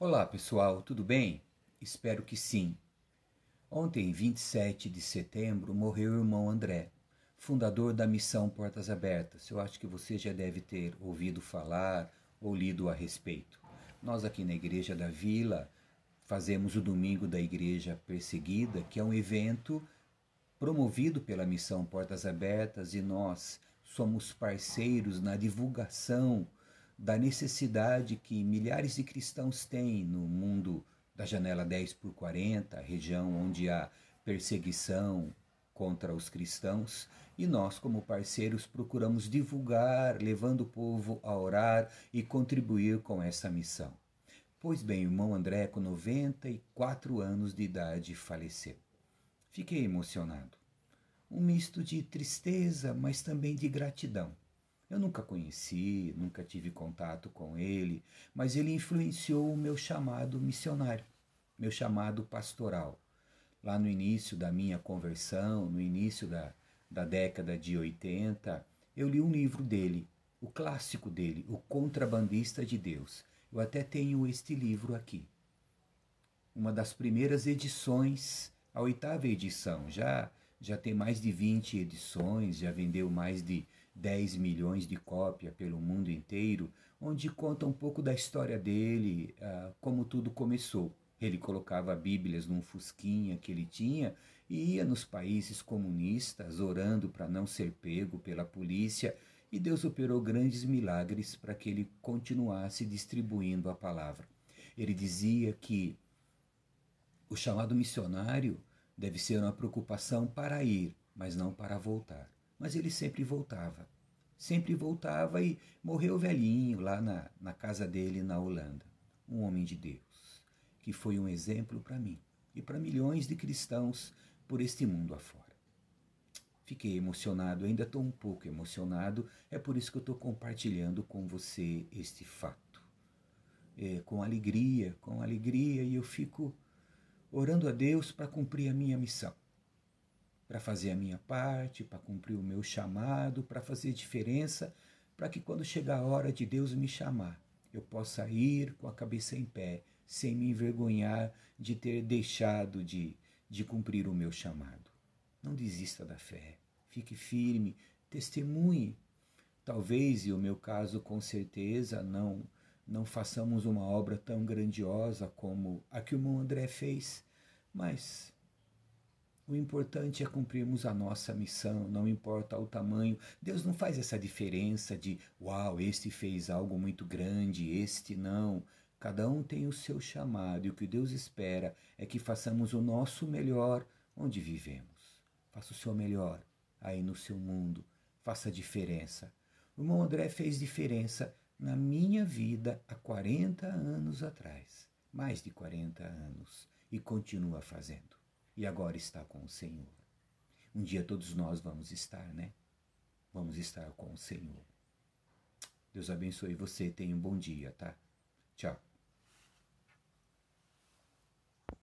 Olá pessoal, tudo bem? Espero que sim. Ontem, 27 de setembro, morreu o irmão André, fundador da missão Portas Abertas. Eu acho que você já deve ter ouvido falar ou lido a respeito. Nós aqui na Igreja da Vila fazemos o Domingo da Igreja Perseguida, que é um evento promovido pela missão Portas Abertas e nós somos parceiros na divulgação da necessidade que milhares de cristãos têm no mundo da janela 10 por 40, região onde há perseguição contra os cristãos, e nós, como parceiros, procuramos divulgar, levando o povo a orar e contribuir com essa missão. Pois bem, o irmão André, com 94 anos de idade, faleceu. Fiquei emocionado. Um misto de tristeza, mas também de gratidão. Eu nunca conheci, nunca tive contato com ele, mas ele influenciou o meu chamado missionário, meu chamado pastoral. Lá no início da minha conversão, no início da, da década de 80, eu li um livro dele, o clássico dele, O Contrabandista de Deus. Eu até tenho este livro aqui. Uma das primeiras edições, a oitava edição, já já tem mais de 20 edições, já vendeu mais de 10 milhões de cópias pelo mundo inteiro, onde conta um pouco da história dele, uh, como tudo começou. Ele colocava Bíblias num fusquinha que ele tinha e ia nos países comunistas orando para não ser pego pela polícia, e Deus operou grandes milagres para que ele continuasse distribuindo a palavra. Ele dizia que o chamado missionário deve ser uma preocupação para ir, mas não para voltar mas ele sempre voltava. Sempre voltava e morreu velhinho lá na, na casa dele na Holanda. Um homem de Deus, que foi um exemplo para mim e para milhões de cristãos por este mundo afora. Fiquei emocionado, ainda estou um pouco emocionado, é por isso que eu estou compartilhando com você este fato. É, com alegria, com alegria, e eu fico orando a Deus para cumprir a minha missão para fazer a minha parte, para cumprir o meu chamado, para fazer diferença, para que quando chegar a hora de Deus me chamar, eu possa ir com a cabeça em pé, sem me envergonhar de ter deixado de, de cumprir o meu chamado. Não desista da fé, fique firme, testemunhe. Talvez, e o meu caso com certeza, não não façamos uma obra tão grandiosa como a que o irmão André fez, mas o importante é cumprirmos a nossa missão, não importa o tamanho. Deus não faz essa diferença de, uau, este fez algo muito grande, este não. Cada um tem o seu chamado e o que Deus espera é que façamos o nosso melhor onde vivemos. Faça o seu melhor aí no seu mundo, faça a diferença. O irmão André fez diferença na minha vida há 40 anos atrás, mais de 40 anos, e continua fazendo e agora está com o Senhor. Um dia todos nós vamos estar, né? Vamos estar com o Senhor. Deus abençoe você. Tenha um bom dia, tá? Tchau.